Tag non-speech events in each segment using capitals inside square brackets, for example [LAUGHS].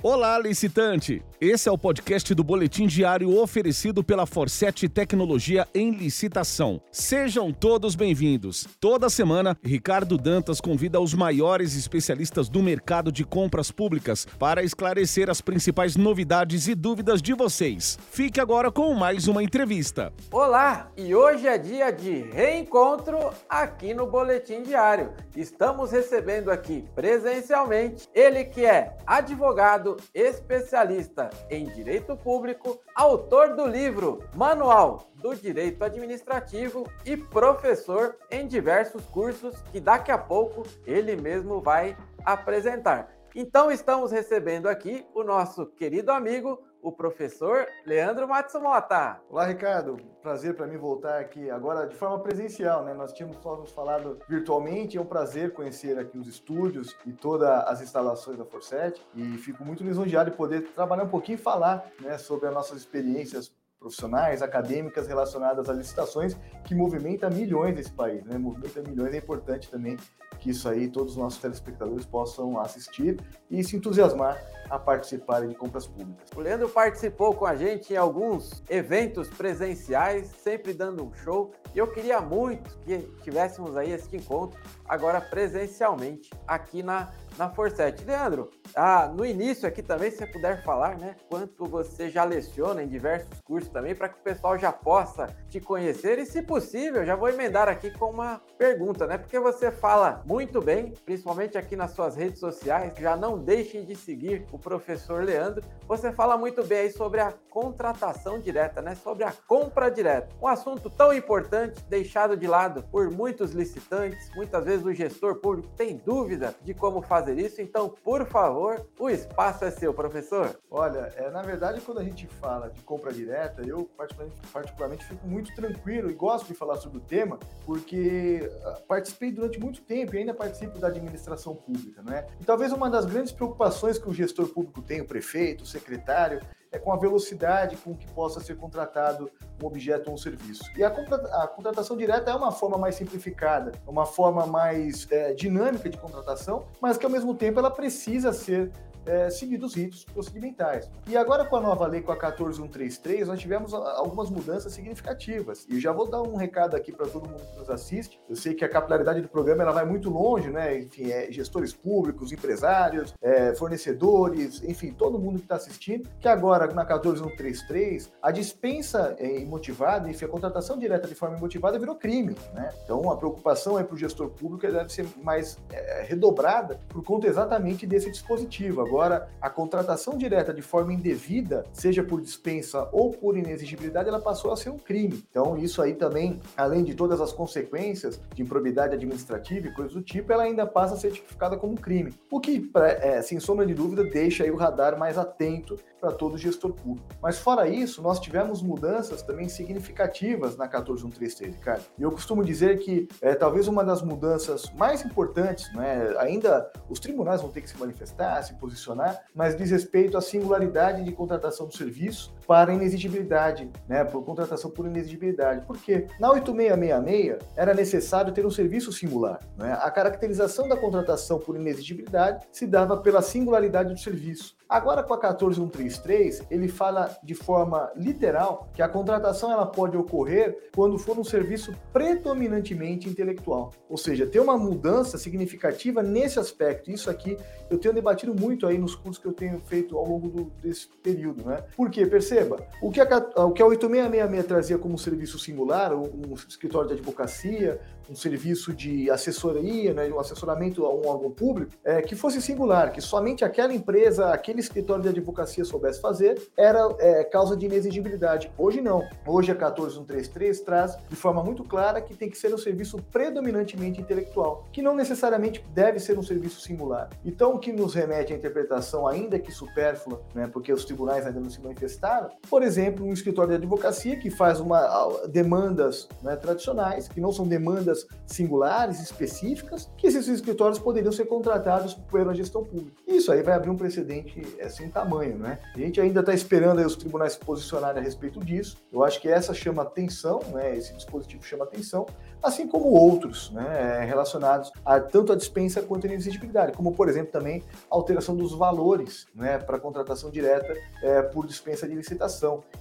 Olá, licitante! Esse é o podcast do Boletim Diário oferecido pela Forset Tecnologia em Licitação. Sejam todos bem-vindos. Toda semana, Ricardo Dantas convida os maiores especialistas do mercado de compras públicas para esclarecer as principais novidades e dúvidas de vocês. Fique agora com mais uma entrevista. Olá, e hoje é dia de reencontro aqui no Boletim Diário. Estamos recebendo aqui presencialmente ele que é advogado advogado em direito público, autor do livro Manual do Direito Administrativo e professor em diversos cursos que daqui a pouco ele mesmo vai apresentar. Então estamos recebendo aqui o nosso querido amigo o professor Leandro Matsumota. Olá, Ricardo. Prazer para mim voltar aqui agora de forma presencial, né? Nós tínhamos só nos falado virtualmente, é um prazer conhecer aqui os estúdios e todas as instalações da Forset e fico muito lisonjeado de poder trabalhar um pouquinho e falar, né, sobre as nossas experiências profissionais, acadêmicas relacionadas a licitações que movimenta milhões nesse país, né? Movimenta milhões, é importante também que isso aí todos os nossos telespectadores possam assistir e se entusiasmar a participarem de compras públicas. O Leandro participou com a gente em alguns eventos presenciais, sempre dando um show, e eu queria muito que tivéssemos aí esse encontro agora presencialmente aqui na na Forset. Leandro, ah, no início aqui também, se você puder falar, né, quanto você já leciona em diversos cursos também, para que o pessoal já possa te conhecer e, se possível, já vou emendar aqui com uma pergunta, né, porque você fala muito bem, principalmente aqui nas suas redes sociais, já não deixem de seguir o professor Leandro, você fala muito bem aí sobre a contratação direta, né, sobre a compra direta, um assunto tão importante, deixado de lado por muitos licitantes, muitas vezes o gestor público tem dúvida de como fazer fazer isso, então, por favor, o espaço é seu, professor. Olha, é, na verdade, quando a gente fala de compra direta, eu particularmente, particularmente fico muito tranquilo e gosto de falar sobre o tema, porque ah, participei durante muito tempo e ainda participo da administração pública, não é? E talvez uma das grandes preocupações que o gestor público tem, o prefeito, o secretário, é com a velocidade com que possa ser contratado um objeto ou um serviço. E a, a contratação direta é uma forma mais simplificada, uma forma mais é, dinâmica de contratação, mas que ao mesmo tempo ela precisa ser é, os ritos procedimentais. E agora com a nova lei, com a 14133, nós tivemos algumas mudanças significativas. E já vou dar um recado aqui para todo mundo que nos assiste. Eu sei que a capilaridade do programa ela vai muito longe, né? Enfim, é, gestores públicos, empresários, é, fornecedores, enfim, todo mundo que está assistindo, que agora na 14133, a dispensa é, imotivada, enfim, a contratação direta de forma imotivada virou crime, né? Então a preocupação é para o gestor público deve ser mais é, redobrada por conta exatamente desse dispositivo. Agora, Agora, a contratação direta de forma indevida, seja por dispensa ou por inexigibilidade, ela passou a ser um crime. Então, isso aí também, além de todas as consequências de improbidade administrativa e coisas do tipo, ela ainda passa a ser tipificada como crime. O que, é, sem sombra de dúvida, deixa aí o radar mais atento para todo gestor público. Mas fora isso, nós tivemos mudanças também significativas na 14133, Ricardo. E eu costumo dizer que é, talvez uma das mudanças mais importantes, né, ainda os tribunais vão ter que se manifestar, se posicionar, mas diz respeito à singularidade de contratação do serviço para inexigibilidade, né, por contratação por inexigibilidade. Por quê? Na 8666 era necessário ter um serviço singular. Né? A caracterização da contratação por inexigibilidade se dava pela singularidade do serviço. Agora com a 14133, ele fala de forma literal que a contratação ela pode ocorrer quando for um serviço predominantemente intelectual. Ou seja, tem uma mudança significativa nesse aspecto. Isso aqui eu tenho debatido muito aí nos cursos que eu tenho feito ao longo do, desse período, né? Porque perceba, o que a, o que a 8666 trazia como serviço singular, um escritório de advocacia, um serviço de assessoria, né, um assessoramento a um órgão público, é, que fosse singular, que somente aquela empresa, aquele escritório de advocacia soubesse fazer, era é, causa de inexigibilidade. Hoje não. Hoje a 14133 traz de forma muito clara que tem que ser um serviço predominantemente intelectual, que não necessariamente deve ser um serviço singular. Então, o que nos remete à interpretação, ainda que supérflua, né, porque os tribunais ainda não se manifestaram, por exemplo, um escritório de advocacia que faz uma, demandas né, tradicionais, que não são demandas singulares, específicas, que esses escritórios poderiam ser contratados pela gestão pública. Isso aí vai abrir um precedente é sem tamanho, né? A gente ainda está esperando os tribunais se posicionarem a respeito disso. Eu acho que essa chama atenção, né? Esse dispositivo chama atenção, assim como outros, né? Relacionados a tanto a dispensa quanto a inexigibilidade, como por exemplo também a alteração dos valores, né? Para contratação direta é, por dispensa de licitação,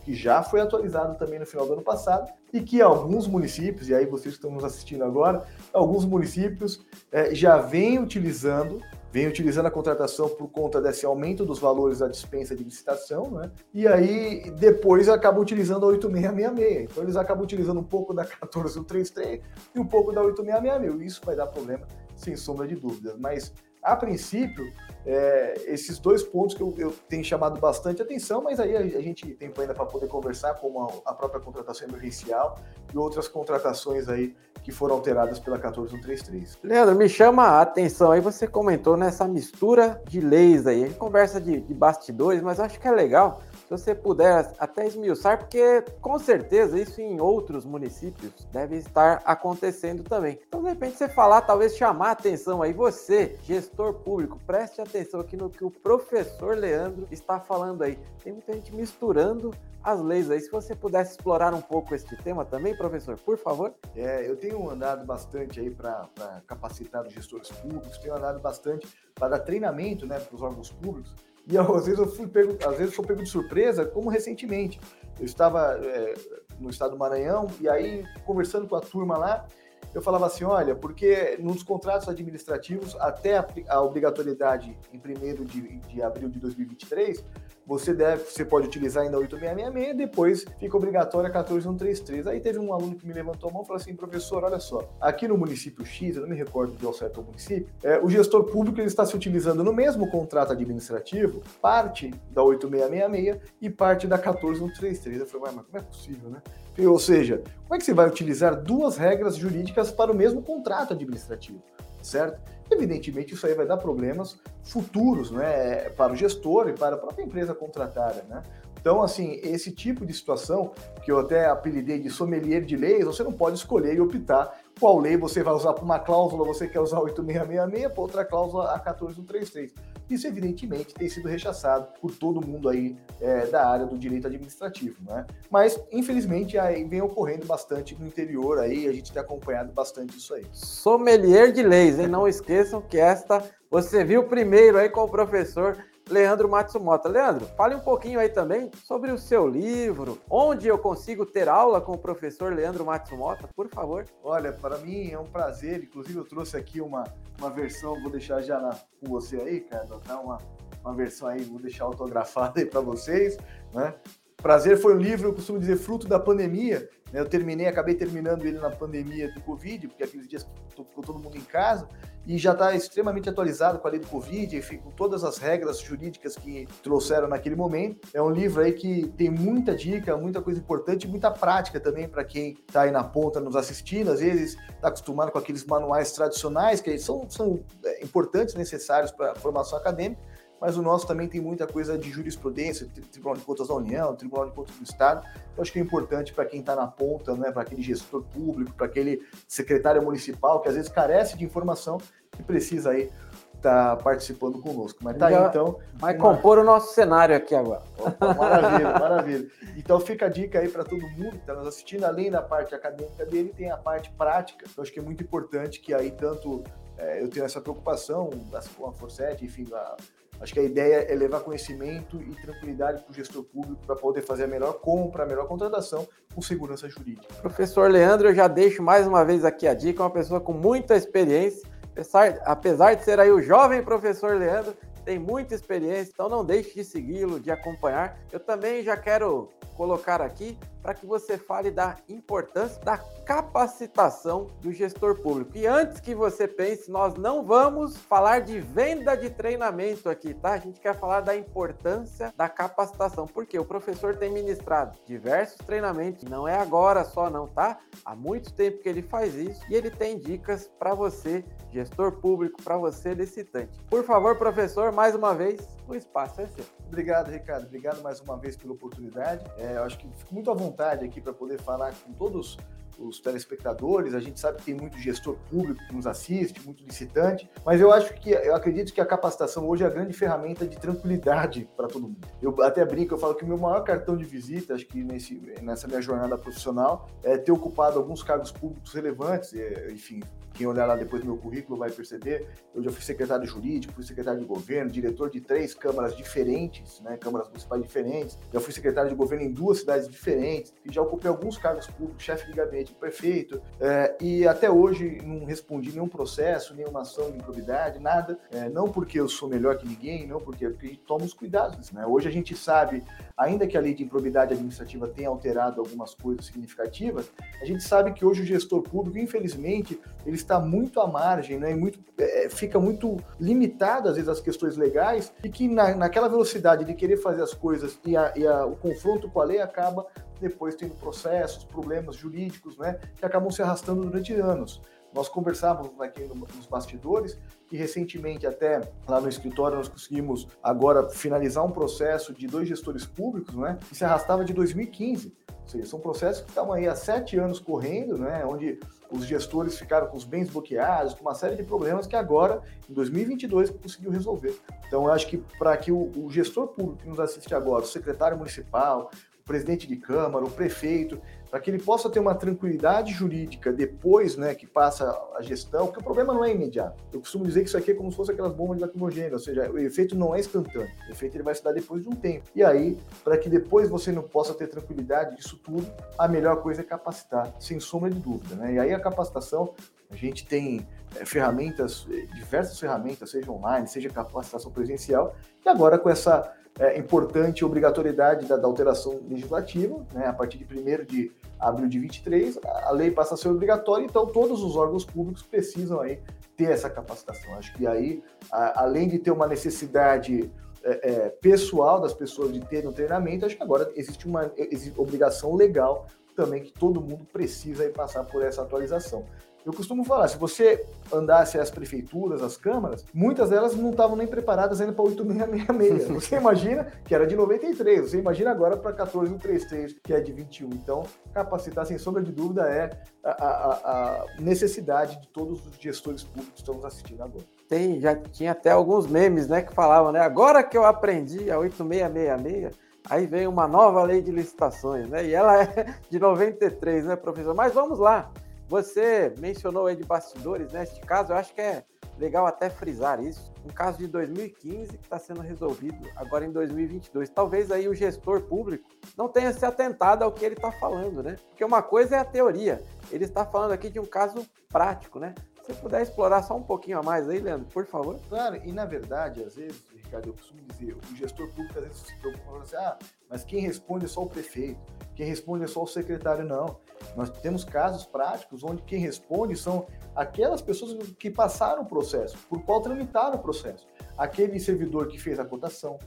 que já foi atualizado também no final do ano passado e que alguns municípios, e aí vocês estão nos assistindo agora, alguns municípios é, já vêm utilizando vem utilizando a contratação por conta desse aumento dos valores da dispensa de licitação, né? E aí depois acabam utilizando a 8666. Então eles acabam utilizando um pouco da 14133 e um pouco da 8666. Isso vai dar problema, sem sombra de dúvidas. Mas a princípio, é, esses dois pontos que eu, eu, tenho chamado bastante atenção, mas aí a, a gente tem ainda para poder conversar, como a, a, própria contratação emergencial e outras contratações aí que foram alteradas pela 14133. Leandro, me chama a atenção aí, você comentou nessa mistura de leis aí, a gente conversa de, de bastidores, mas acho que é legal se você puder até esmiuçar, porque com certeza isso em outros municípios deve estar acontecendo também. Então, de repente, você falar, talvez chamar a atenção aí, você, gestor público, preste atenção aqui no que o professor Leandro está falando aí. Tem muita gente misturando as leis aí. Se você pudesse explorar um pouco este tema também, professor, por favor. É, eu tenho andado bastante aí para capacitar os gestores públicos, tenho andado bastante para dar treinamento né, para os órgãos públicos e às vezes eu fui pego, às vezes eu sou pego de surpresa, como recentemente. Eu estava é, no estado do Maranhão e aí conversando com a turma lá, eu falava assim, olha, porque nos contratos administrativos, até a, a obrigatoriedade em 1 de, de abril de 2023, você deve, você pode utilizar ainda 8666, depois fica obrigatória a 14133. Aí teve um aluno que me levantou a mão e falou assim, professor, olha só, aqui no município X, eu não me recordo de ao certo o município, é, o gestor público ele está se utilizando no mesmo contrato administrativo, parte da 8666 e parte da 14133. Eu falei, mas como é possível, né? Ou seja, como é que você vai utilizar duas regras jurídicas para o mesmo contrato administrativo, certo? Evidentemente, isso aí vai dar problemas futuros né, para o gestor e para a própria empresa contratada. Né? Então, assim, esse tipo de situação, que eu até apelidei de sommelier de leis, você não pode escolher e optar qual lei você vai usar para uma cláusula, você quer usar 8666, para outra cláusula a 14133. Isso, evidentemente, tem sido rechaçado por todo mundo aí é, da área do direito administrativo, né? Mas, infelizmente, aí vem ocorrendo bastante no interior aí, a gente tem acompanhado bastante isso aí. Sommelier de leis, hein? Não esqueçam que esta você viu primeiro aí com o professor Leandro Matsumoto. Leandro, fale um pouquinho aí também sobre o seu livro, onde eu consigo ter aula com o professor Leandro Matsumoto, por favor. Olha, para mim é um prazer, inclusive eu trouxe aqui uma, uma versão, vou deixar já na, com você aí, cara, tá? uma, uma versão aí, vou deixar autografada aí para vocês, né? Prazer foi um livro, eu costumo dizer, fruto da pandemia. Né? Eu terminei, acabei terminando ele na pandemia do Covid, porque aqueles dias ficou todo mundo em casa, e já está extremamente atualizado com a lei do Covid, enfim, com todas as regras jurídicas que trouxeram naquele momento. É um livro aí que tem muita dica, muita coisa importante, muita prática também para quem está aí na ponta nos assistindo. Às vezes está acostumado com aqueles manuais tradicionais que são, são é, importantes, necessários para a formação acadêmica mas o nosso também tem muita coisa de jurisprudência, Tribunal de Contas da União, Tribunal de Contas do Estado. Eu acho que é importante para quem está na ponta, né, para aquele gestor público, para aquele secretário municipal que às vezes carece de informação e precisa aí estar tá participando conosco. Mas tá aí, então. Vai uma... compor o nosso cenário aqui agora. Opa, maravilha, maravilha. Então fica a dica aí para todo mundo que está nos assistindo, além da parte acadêmica dele, tem a parte prática. Eu acho que é muito importante que aí tanto é, eu tenho essa preocupação com a Forset, enfim, a, Acho que a ideia é levar conhecimento e tranquilidade para o gestor público para poder fazer a melhor compra, a melhor contratação com segurança jurídica. Professor Leandro, eu já deixo mais uma vez aqui a dica, uma pessoa com muita experiência, apesar, apesar de ser aí o jovem professor Leandro, tem muita experiência, então não deixe de segui-lo, de acompanhar. Eu também já quero colocar aqui para que você fale da importância da capacitação do gestor público. E antes que você pense, nós não vamos falar de venda de treinamento aqui, tá? A gente quer falar da importância da capacitação, porque o professor tem ministrado diversos treinamentos, não é agora só não, tá? Há muito tempo que ele faz isso e ele tem dicas para você, gestor público, para você licitante. Por favor, professor, mais uma vez, o espaço é seu. Obrigado, Ricardo. Obrigado mais uma vez pela oportunidade. É, eu acho que fico muito à vontade aqui para poder falar com todos os telespectadores, a gente sabe que tem muito gestor público que nos assiste, muito licitante, mas eu acho que, eu acredito que a capacitação hoje é a grande ferramenta de tranquilidade [LAUGHS] para todo mundo. Eu até brinco, eu falo que o meu maior cartão de visita, acho que nesse, nessa minha jornada profissional, é ter ocupado alguns cargos públicos relevantes, enfim, quem olhar lá depois do meu currículo vai perceber, eu já fui secretário jurídico, fui secretário de governo, diretor de três câmaras diferentes, né, câmaras municipais diferentes, já fui secretário de governo em duas cidades diferentes, já ocupei alguns cargos públicos, chefe de gabinete, prefeito, é, e até hoje não respondi nenhum processo, nenhuma ação de improbidade, nada, é, não porque eu sou melhor que ninguém, não porque, porque a gente toma os cuidados, né? Hoje a gente sabe, ainda que a lei de improbidade administrativa tenha alterado algumas coisas significativas, a gente sabe que hoje o gestor público, infelizmente, ele está muito à margem, né? E muito, é, fica muito limitado, às vezes, às questões legais, e que na, naquela velocidade de querer fazer as coisas e, a, e a, o confronto com a lei acaba depois tendo processos, problemas jurídicos, né? Que acabam se arrastando durante anos. Nós conversávamos aqui nos bastidores que recentemente até lá no escritório nós conseguimos agora finalizar um processo de dois gestores públicos, né, que se arrastava de 2015. Ou seja, são processos que estavam aí há sete anos correndo, né, onde os gestores ficaram com os bens bloqueados, com uma série de problemas que agora, em 2022, conseguiu resolver. Então, eu acho que para que o, o gestor público que nos assiste agora, o secretário municipal, presidente de Câmara, o prefeito, para que ele possa ter uma tranquilidade jurídica depois né, que passa a gestão, porque o problema não é imediato. Eu costumo dizer que isso aqui é como se fosse aquelas bombas de lacrimogêneo, ou seja, o efeito não é instantâneo, o efeito ele vai se dar depois de um tempo. E aí, para que depois você não possa ter tranquilidade disso tudo, a melhor coisa é capacitar, sem sombra de dúvida. Né? E aí a capacitação, a gente tem é, ferramentas, eh, diversas ferramentas, seja online, seja capacitação presencial, e agora com essa é, importante obrigatoriedade da, da alteração legislativa, né, a partir de 1 de abril de 23, a lei passa a ser obrigatória, então todos os órgãos públicos precisam aí ter essa capacitação. Acho que aí, a, além de ter uma necessidade é, é, pessoal das pessoas de terem um treinamento, acho que agora existe uma existe obrigação legal também que todo mundo precisa aí passar por essa atualização. Eu costumo falar, se você andasse as prefeituras, as câmaras, muitas delas não estavam nem preparadas ainda para 8666. [LAUGHS] Você imagina que era de 93, você imagina agora para 14133, que é de 21. Então, capacitar, sem sombra de dúvida, é a, a, a necessidade de todos os gestores públicos que estamos assistindo agora. Tem, já tinha até alguns memes, né, que falavam, né, agora que eu aprendi a 8666, aí vem uma nova lei de licitações, né? E ela é de 93, né, professor? Mas vamos lá. Você mencionou aí de bastidores, né? Este caso, eu acho que é legal até frisar isso. Um caso de 2015 que está sendo resolvido agora em 2022. Talvez aí o gestor público não tenha se atentado ao que ele está falando, né? Porque uma coisa é a teoria. Ele está falando aqui de um caso prático, né? Se você puder explorar só um pouquinho a mais aí, Leandro, por favor. Claro, e na verdade, às vezes, Ricardo, eu costumo dizer, o gestor público às vezes se preocupa falando assim, ah, mas quem responde é só o prefeito, quem responde é só o secretário, não. Nós temos casos práticos onde quem responde são aquelas pessoas que passaram o processo, por qual tramitaram o processo. Aquele servidor que fez a cotação,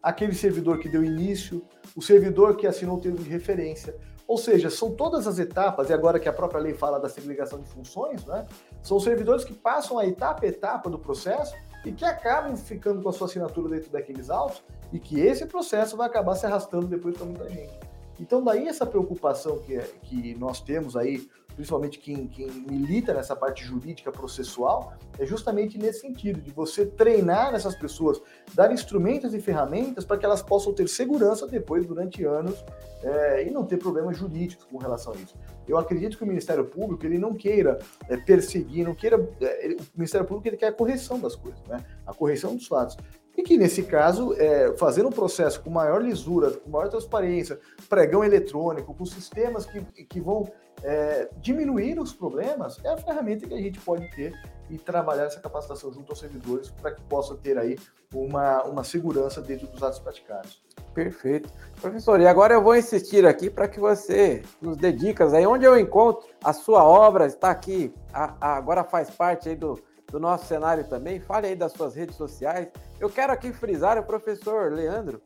aquele servidor que deu início, o servidor que assinou o termo de referência. Ou seja, são todas as etapas, e agora que a própria lei fala da segregação de funções, né? São servidores que passam a etapa a etapa do processo e que acabam ficando com a sua assinatura dentro daqueles autos e que esse processo vai acabar se arrastando depois para muita gente. Então, daí essa preocupação que, que nós temos aí, principalmente quem, quem milita nessa parte jurídica processual, é justamente nesse sentido, de você treinar essas pessoas, dar instrumentos e ferramentas para que elas possam ter segurança depois, durante anos, é, e não ter problemas jurídicos com relação a isso. Eu acredito que o Ministério Público ele não queira é, perseguir, não queira. É, ele, o Ministério Público ele quer a correção das coisas, né? a correção dos fatos. E que, nesse caso, é, fazendo um processo com maior lisura, com maior transparência, pregão eletrônico, com sistemas que, que vão é, diminuir os problemas, é a ferramenta que a gente pode ter e trabalhar essa capacitação junto aos servidores para que possa ter aí uma, uma segurança dentro dos atos praticados. Perfeito. Professor, e agora eu vou insistir aqui para que você nos dê dicas aí onde eu encontro a sua obra, está aqui, a, a, agora faz parte aí do, do nosso cenário também. Fale aí das suas redes sociais. Eu quero aqui frisar o professor Leandro.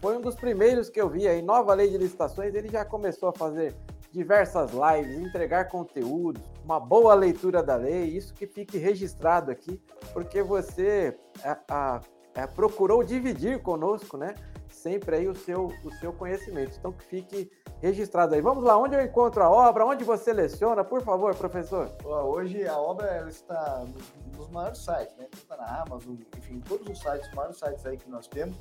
Foi um dos primeiros que eu vi aí, nova lei de licitações. Ele já começou a fazer diversas lives, entregar conteúdo, uma boa leitura da lei. Isso que fique registrado aqui, porque você a, a, a, procurou dividir conosco, né? sempre aí o seu, o seu conhecimento. Então que fique registrado aí. Vamos lá, onde eu encontro a obra, onde você seleciona, por favor, professor? Hoje a obra ela está nos, maiores sites, né? Está na Amazon, enfim, todos os sites, os maiores sites aí que nós temos.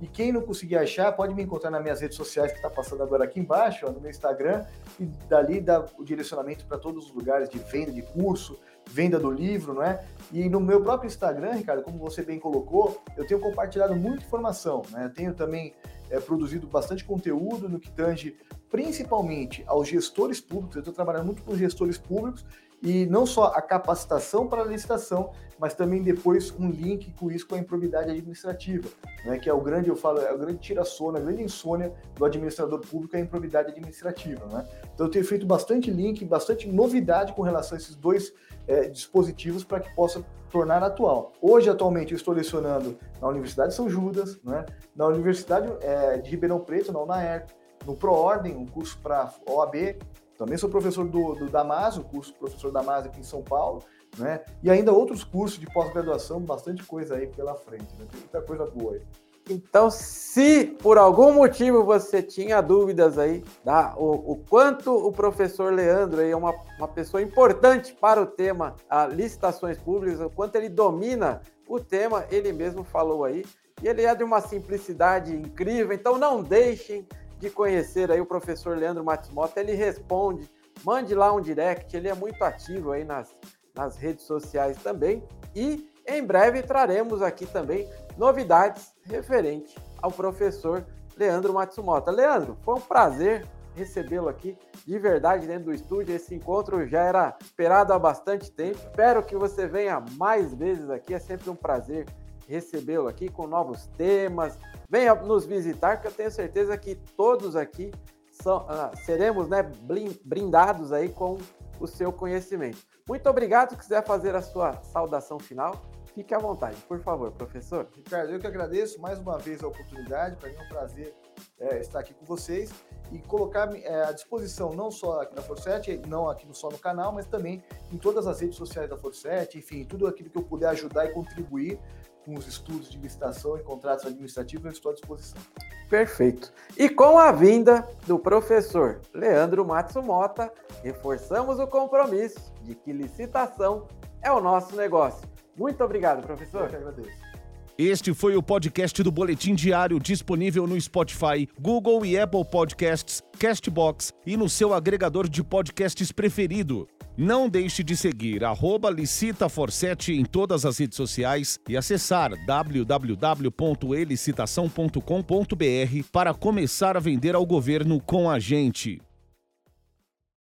E quem não conseguir achar, pode me encontrar nas minhas redes sociais que está passando agora aqui embaixo, ó, no meu Instagram, e dali dá o direcionamento para todos os lugares de venda de curso, venda do livro, não é? E no meu próprio Instagram, Ricardo, como você bem colocou, eu tenho compartilhado muita informação, né? Eu tenho também é, produzido bastante conteúdo no que tange principalmente aos gestores públicos. Eu estou trabalhando muito com gestores públicos e não só a capacitação para a licitação, mas também depois um link com isso com a improbidade administrativa, né, que é o grande, eu falo, é o grande tira-sona, a grande insônia do administrador público, é a improbidade administrativa. Né? Então eu tenho feito bastante link, bastante novidade com relação a esses dois é, dispositivos para que possa tornar atual. Hoje, atualmente, eu estou lecionando na Universidade de São Judas, né, na Universidade é, de Ribeirão Preto, na UNAERP, no ProOrdem, um curso para OAB, também sou professor do, do curso professor Damaso aqui em São Paulo, né? E ainda outros cursos de pós-graduação, bastante coisa aí pela frente, né? Tem muita coisa boa aí. Então, se por algum motivo você tinha dúvidas aí, tá? o, o quanto o professor Leandro é uma, uma pessoa importante para o tema licitações públicas, o quanto ele domina o tema, ele mesmo falou aí. E ele é de uma simplicidade incrível, então não deixem de conhecer aí o professor Leandro Matsumoto, ele responde, mande lá um direct, ele é muito ativo aí nas, nas redes sociais também. E em breve traremos aqui também novidades referente ao professor Leandro Matsumoto. Leandro, foi um prazer recebê-lo aqui de verdade dentro do estúdio. Esse encontro já era esperado há bastante tempo. Espero que você venha mais vezes aqui. É sempre um prazer recebê-lo aqui com novos temas. Venha nos visitar, que eu tenho certeza que todos aqui são, uh, seremos né, brindados aí com o seu conhecimento. Muito obrigado. Se quiser fazer a sua saudação final, fique à vontade, por favor, professor. Ricardo, eu que agradeço mais uma vez a oportunidade. Para mim é um prazer é, estar aqui com vocês e colocar é, à disposição, não só aqui na Forset, não aqui só no canal, mas também em todas as redes sociais da Forset, enfim, tudo aquilo que eu puder ajudar e contribuir com os estudos de licitação e contratos administrativos, eu estou à disposição. Perfeito. E com a vinda do professor Leandro Matsumota, reforçamos o compromisso de que licitação é o nosso negócio. Muito obrigado, professor. Eu que agradeço. Este foi o podcast do Boletim Diário disponível no Spotify, Google e Apple Podcasts, Castbox e no seu agregador de podcasts preferido. Não deixe de seguir licitaforset em todas as redes sociais e acessar www.elicitação.com.br para começar a vender ao governo com a gente.